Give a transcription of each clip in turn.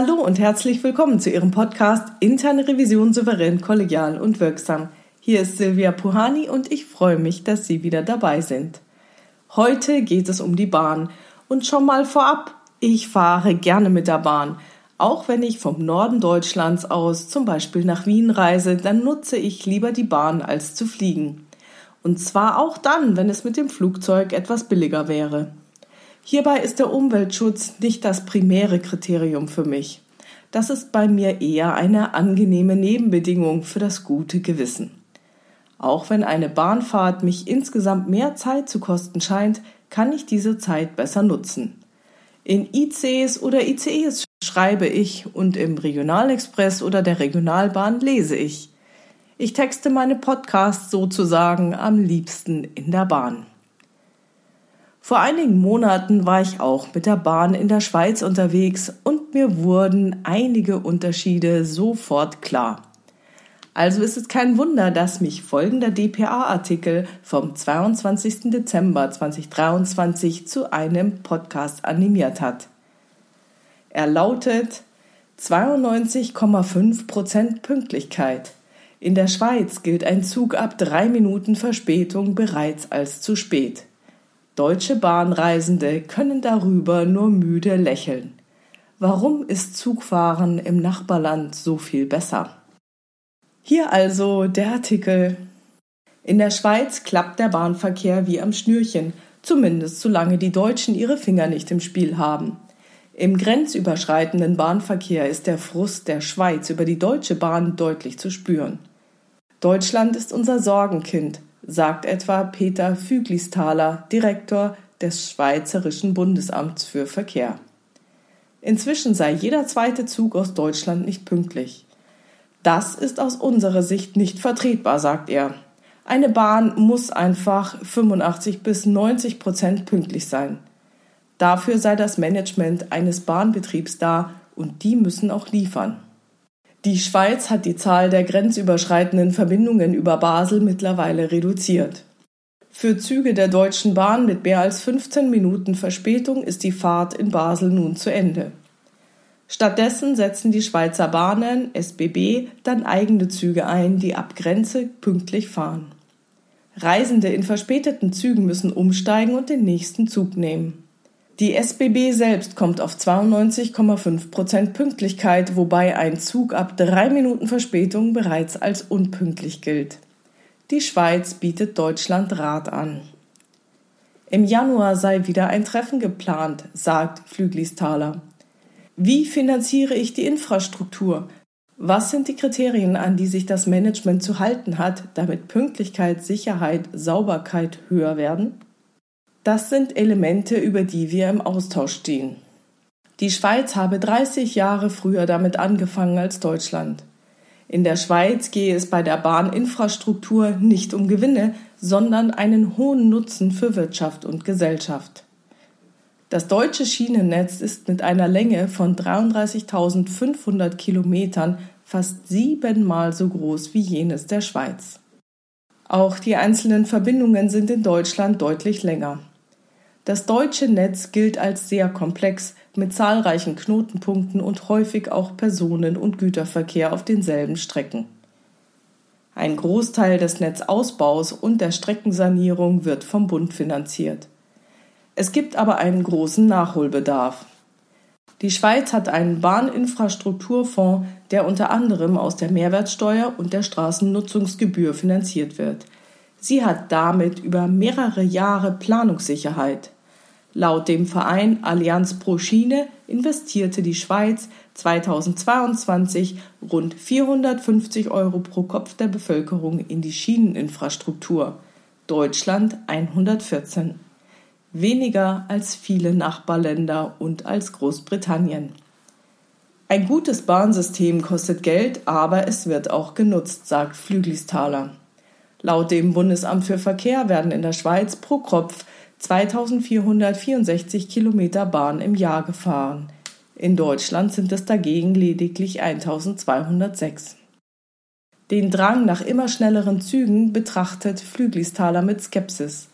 Hallo und herzlich willkommen zu Ihrem Podcast Interne Revision souverän, kollegial und wirksam. Hier ist Silvia Puhani und ich freue mich, dass Sie wieder dabei sind. Heute geht es um die Bahn. Und schon mal vorab, ich fahre gerne mit der Bahn. Auch wenn ich vom Norden Deutschlands aus zum Beispiel nach Wien reise, dann nutze ich lieber die Bahn als zu fliegen. Und zwar auch dann, wenn es mit dem Flugzeug etwas billiger wäre. Hierbei ist der Umweltschutz nicht das primäre Kriterium für mich. Das ist bei mir eher eine angenehme Nebenbedingung für das gute Gewissen. Auch wenn eine Bahnfahrt mich insgesamt mehr Zeit zu kosten scheint, kann ich diese Zeit besser nutzen. In ICs oder ICEs schreibe ich und im Regionalexpress oder der Regionalbahn lese ich. Ich texte meine Podcasts sozusagen am liebsten in der Bahn. Vor einigen Monaten war ich auch mit der Bahn in der Schweiz unterwegs und mir wurden einige Unterschiede sofort klar. Also ist es kein Wunder, dass mich folgender DPA-Artikel vom 22. Dezember 2023 zu einem Podcast animiert hat. Er lautet 92,5% Pünktlichkeit. In der Schweiz gilt ein Zug ab drei Minuten Verspätung bereits als zu spät. Deutsche Bahnreisende können darüber nur müde lächeln. Warum ist Zugfahren im Nachbarland so viel besser? Hier also der Artikel. In der Schweiz klappt der Bahnverkehr wie am Schnürchen, zumindest solange die Deutschen ihre Finger nicht im Spiel haben. Im grenzüberschreitenden Bahnverkehr ist der Frust der Schweiz über die Deutsche Bahn deutlich zu spüren. Deutschland ist unser Sorgenkind, sagt etwa Peter Füglisthaler, Direktor des Schweizerischen Bundesamts für Verkehr. Inzwischen sei jeder zweite Zug aus Deutschland nicht pünktlich. Das ist aus unserer Sicht nicht vertretbar, sagt er. Eine Bahn muss einfach 85 bis 90 Prozent pünktlich sein. Dafür sei das Management eines Bahnbetriebs da und die müssen auch liefern. Die Schweiz hat die Zahl der grenzüberschreitenden Verbindungen über Basel mittlerweile reduziert. Für Züge der Deutschen Bahn mit mehr als 15 Minuten Verspätung ist die Fahrt in Basel nun zu Ende. Stattdessen setzen die Schweizer Bahnen SBB dann eigene Züge ein, die ab Grenze pünktlich fahren. Reisende in verspäteten Zügen müssen umsteigen und den nächsten Zug nehmen. Die SBB selbst kommt auf 92,5 Prozent Pünktlichkeit, wobei ein Zug ab drei Minuten Verspätung bereits als unpünktlich gilt. Die Schweiz bietet Deutschland Rat an. Im Januar sei wieder ein Treffen geplant, sagt Flüglisthaler. Wie finanziere ich die Infrastruktur? Was sind die Kriterien, an die sich das Management zu halten hat, damit Pünktlichkeit, Sicherheit, Sauberkeit höher werden? Das sind Elemente, über die wir im Austausch stehen. Die Schweiz habe 30 Jahre früher damit angefangen als Deutschland. In der Schweiz gehe es bei der Bahninfrastruktur nicht um Gewinne, sondern einen hohen Nutzen für Wirtschaft und Gesellschaft. Das deutsche Schienennetz ist mit einer Länge von 33.500 Kilometern fast siebenmal so groß wie jenes der Schweiz. Auch die einzelnen Verbindungen sind in Deutschland deutlich länger. Das deutsche Netz gilt als sehr komplex mit zahlreichen Knotenpunkten und häufig auch Personen- und Güterverkehr auf denselben Strecken. Ein Großteil des Netzausbaus und der Streckensanierung wird vom Bund finanziert. Es gibt aber einen großen Nachholbedarf. Die Schweiz hat einen Bahninfrastrukturfonds, der unter anderem aus der Mehrwertsteuer und der Straßennutzungsgebühr finanziert wird. Sie hat damit über mehrere Jahre Planungssicherheit. Laut dem Verein Allianz pro Schiene investierte die Schweiz 2022 rund 450 Euro pro Kopf der Bevölkerung in die Schieneninfrastruktur, Deutschland 114. Weniger als viele Nachbarländer und als Großbritannien. Ein gutes Bahnsystem kostet Geld, aber es wird auch genutzt, sagt Flüglistaler. Laut dem Bundesamt für Verkehr werden in der Schweiz pro Kopf 2464 Kilometer Bahn im Jahr gefahren. In Deutschland sind es dagegen lediglich 1206. Den Drang nach immer schnelleren Zügen betrachtet Flüglistaler mit Skepsis.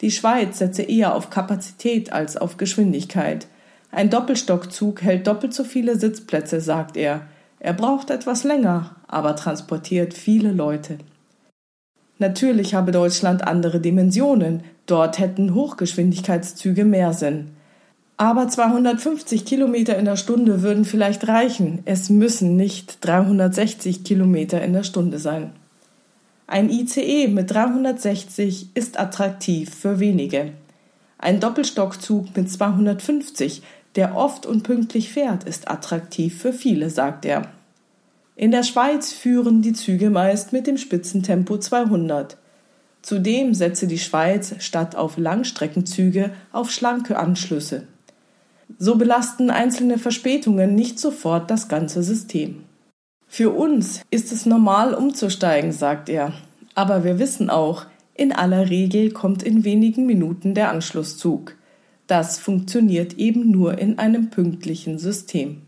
Die Schweiz setze eher auf Kapazität als auf Geschwindigkeit. Ein Doppelstockzug hält doppelt so viele Sitzplätze, sagt er. Er braucht etwas länger, aber transportiert viele Leute. Natürlich habe Deutschland andere Dimensionen, dort hätten Hochgeschwindigkeitszüge mehr Sinn. Aber 250 Kilometer in der Stunde würden vielleicht reichen, es müssen nicht 360 Kilometer in der Stunde sein. Ein ICE mit 360 ist attraktiv für wenige. Ein Doppelstockzug mit 250, der oft und pünktlich fährt, ist attraktiv für viele, sagt er. In der Schweiz führen die Züge meist mit dem Spitzentempo 200. Zudem setze die Schweiz statt auf Langstreckenzüge auf schlanke Anschlüsse. So belasten einzelne Verspätungen nicht sofort das ganze System. Für uns ist es normal umzusteigen, sagt er. Aber wir wissen auch, in aller Regel kommt in wenigen Minuten der Anschlusszug. Das funktioniert eben nur in einem pünktlichen System.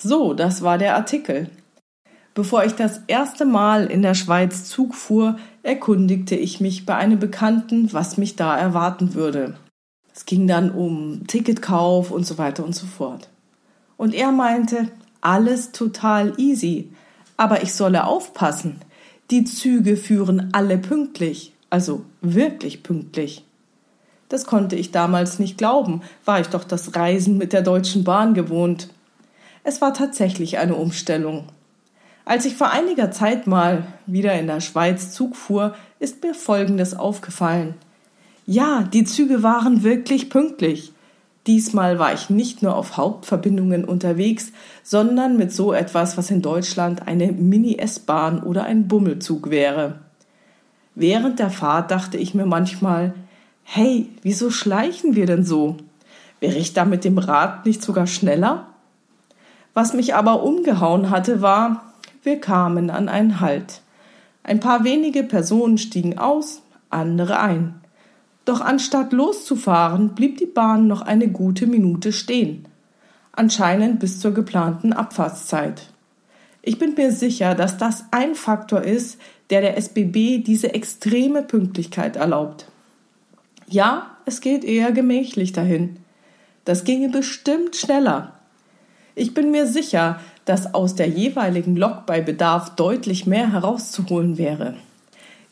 So, das war der Artikel. Bevor ich das erste Mal in der Schweiz Zug fuhr, erkundigte ich mich bei einem Bekannten, was mich da erwarten würde. Es ging dann um Ticketkauf und so weiter und so fort. Und er meinte, alles total easy, aber ich solle aufpassen. Die Züge führen alle pünktlich, also wirklich pünktlich. Das konnte ich damals nicht glauben, war ich doch das Reisen mit der Deutschen Bahn gewohnt. Es war tatsächlich eine Umstellung. Als ich vor einiger Zeit mal wieder in der Schweiz Zug fuhr, ist mir Folgendes aufgefallen. Ja, die Züge waren wirklich pünktlich. Diesmal war ich nicht nur auf Hauptverbindungen unterwegs, sondern mit so etwas, was in Deutschland eine Mini-S-Bahn oder ein Bummelzug wäre. Während der Fahrt dachte ich mir manchmal, hey, wieso schleichen wir denn so? Wäre ich da mit dem Rad nicht sogar schneller? Was mich aber umgehauen hatte, war, wir kamen an einen Halt. Ein paar wenige Personen stiegen aus, andere ein. Doch anstatt loszufahren, blieb die Bahn noch eine gute Minute stehen. Anscheinend bis zur geplanten Abfahrtszeit. Ich bin mir sicher, dass das ein Faktor ist, der der SBB diese extreme Pünktlichkeit erlaubt. Ja, es geht eher gemächlich dahin. Das ginge bestimmt schneller. Ich bin mir sicher, dass aus der jeweiligen Lok bei Bedarf deutlich mehr herauszuholen wäre.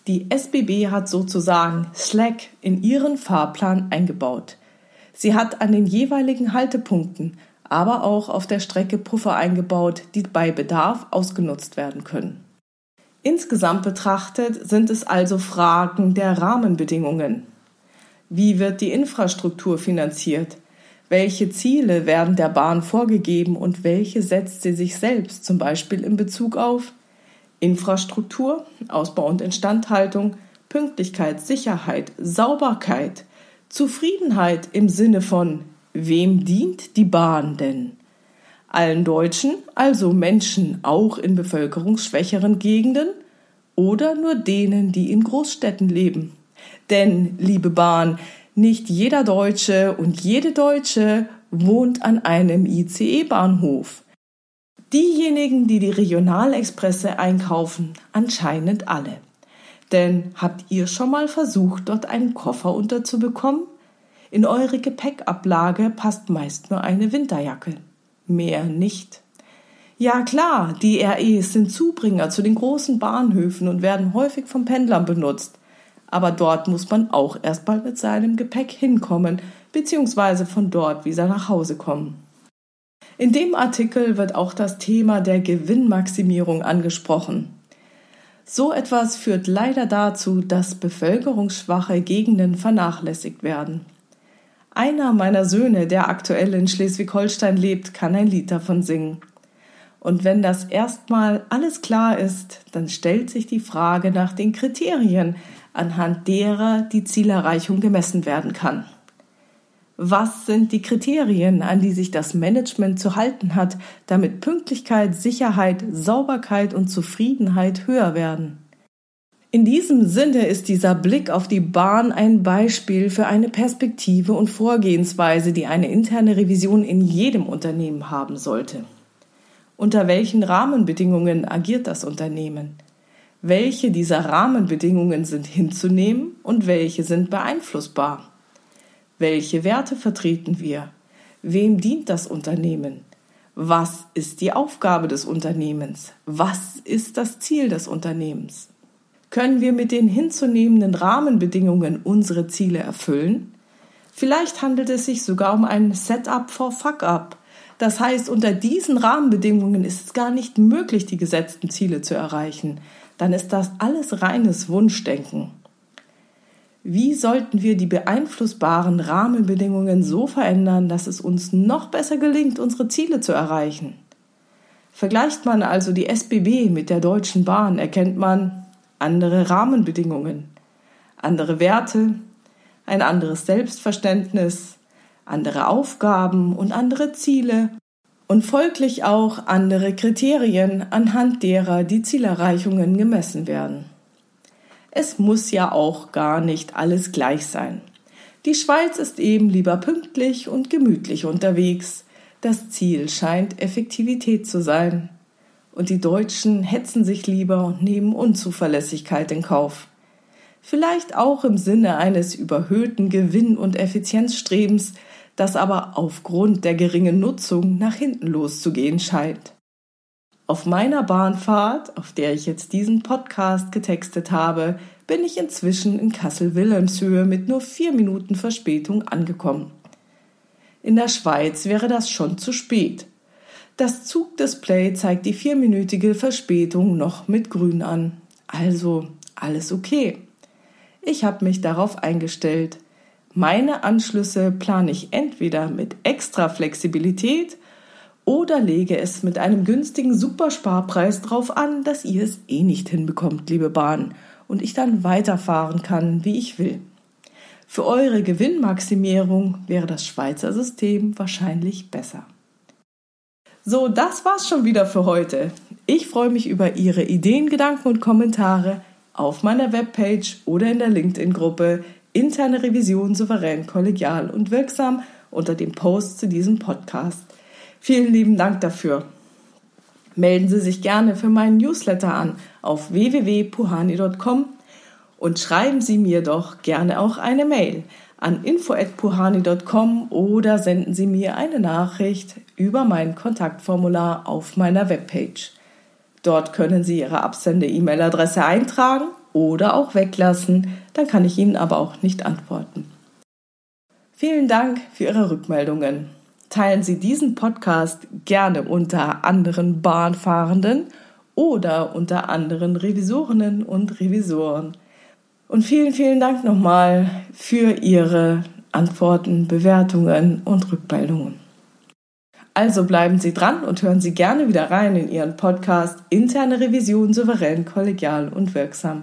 Die SBB hat sozusagen Slack in ihren Fahrplan eingebaut. Sie hat an den jeweiligen Haltepunkten, aber auch auf der Strecke Puffer eingebaut, die bei Bedarf ausgenutzt werden können. Insgesamt betrachtet sind es also Fragen der Rahmenbedingungen. Wie wird die Infrastruktur finanziert? Welche Ziele werden der Bahn vorgegeben und welche setzt sie sich selbst, zum Beispiel in Bezug auf Infrastruktur, Ausbau und Instandhaltung, Pünktlichkeit, Sicherheit, Sauberkeit, Zufriedenheit im Sinne von wem dient die Bahn denn? Allen Deutschen, also Menschen auch in bevölkerungsschwächeren Gegenden oder nur denen, die in Großstädten leben? Denn, liebe Bahn, nicht jeder Deutsche und jede Deutsche wohnt an einem ICE-Bahnhof. Diejenigen, die die Regionalexpresse einkaufen, anscheinend alle. Denn habt ihr schon mal versucht, dort einen Koffer unterzubekommen? In eure Gepäckablage passt meist nur eine Winterjacke. Mehr nicht. Ja klar, die REs sind Zubringer zu den großen Bahnhöfen und werden häufig von Pendlern benutzt aber dort muss man auch erstmal mit seinem Gepäck hinkommen, beziehungsweise von dort wieder nach Hause kommen. In dem Artikel wird auch das Thema der Gewinnmaximierung angesprochen. So etwas führt leider dazu, dass bevölkerungsschwache Gegenden vernachlässigt werden. Einer meiner Söhne, der aktuell in Schleswig-Holstein lebt, kann ein Lied davon singen. Und wenn das erstmal alles klar ist, dann stellt sich die Frage nach den Kriterien, anhand derer die Zielerreichung gemessen werden kann. Was sind die Kriterien, an die sich das Management zu halten hat, damit Pünktlichkeit, Sicherheit, Sauberkeit und Zufriedenheit höher werden? In diesem Sinne ist dieser Blick auf die Bahn ein Beispiel für eine Perspektive und Vorgehensweise, die eine interne Revision in jedem Unternehmen haben sollte. Unter welchen Rahmenbedingungen agiert das Unternehmen? Welche dieser Rahmenbedingungen sind hinzunehmen und welche sind beeinflussbar. Welche Werte vertreten wir? Wem dient das Unternehmen? Was ist die Aufgabe des Unternehmens? Was ist das Ziel des Unternehmens? Können wir mit den hinzunehmenden Rahmenbedingungen unsere Ziele erfüllen? Vielleicht handelt es sich sogar um ein Setup for Fuck-up. Das heißt, unter diesen Rahmenbedingungen ist es gar nicht möglich, die gesetzten Ziele zu erreichen. Dann ist das alles reines Wunschdenken. Wie sollten wir die beeinflussbaren Rahmenbedingungen so verändern, dass es uns noch besser gelingt, unsere Ziele zu erreichen? Vergleicht man also die SBB mit der Deutschen Bahn, erkennt man andere Rahmenbedingungen, andere Werte, ein anderes Selbstverständnis, andere Aufgaben und andere Ziele und folglich auch andere Kriterien, anhand derer die Zielerreichungen gemessen werden. Es muss ja auch gar nicht alles gleich sein. Die Schweiz ist eben lieber pünktlich und gemütlich unterwegs. Das Ziel scheint Effektivität zu sein. Und die Deutschen hetzen sich lieber und nehmen Unzuverlässigkeit in Kauf vielleicht auch im Sinne eines überhöhten Gewinn- und Effizienzstrebens, das aber aufgrund der geringen Nutzung nach hinten loszugehen scheint. Auf meiner Bahnfahrt, auf der ich jetzt diesen Podcast getextet habe, bin ich inzwischen in Kassel-Wilhelmshöhe mit nur vier Minuten Verspätung angekommen. In der Schweiz wäre das schon zu spät. Das Zugdisplay zeigt die vierminütige Verspätung noch mit grün an. Also alles okay. Ich habe mich darauf eingestellt. Meine Anschlüsse plane ich entweder mit extra Flexibilität oder lege es mit einem günstigen Supersparpreis drauf an, dass ihr es eh nicht hinbekommt, liebe Bahn, und ich dann weiterfahren kann, wie ich will. Für eure Gewinnmaximierung wäre das Schweizer System wahrscheinlich besser. So, das war's schon wieder für heute. Ich freue mich über Ihre Ideen, Gedanken und Kommentare auf meiner Webpage oder in der LinkedIn-Gruppe Interne Revision souverän, kollegial und wirksam unter dem Post zu diesem Podcast. Vielen lieben Dank dafür. Melden Sie sich gerne für meinen Newsletter an auf www.puhani.com und schreiben Sie mir doch gerne auch eine Mail an info@puhani.com oder senden Sie mir eine Nachricht über mein Kontaktformular auf meiner Webpage. Dort können Sie Ihre Absende-E-Mail-Adresse eintragen oder auch weglassen, dann kann ich Ihnen aber auch nicht antworten. Vielen Dank für Ihre Rückmeldungen. Teilen Sie diesen Podcast gerne unter anderen Bahnfahrenden oder unter anderen Revisorinnen und Revisoren. Und vielen, vielen Dank nochmal für Ihre Antworten, Bewertungen und Rückmeldungen. Also bleiben Sie dran und hören Sie gerne wieder rein in Ihren Podcast Interne Revision souverän, kollegial und wirksam.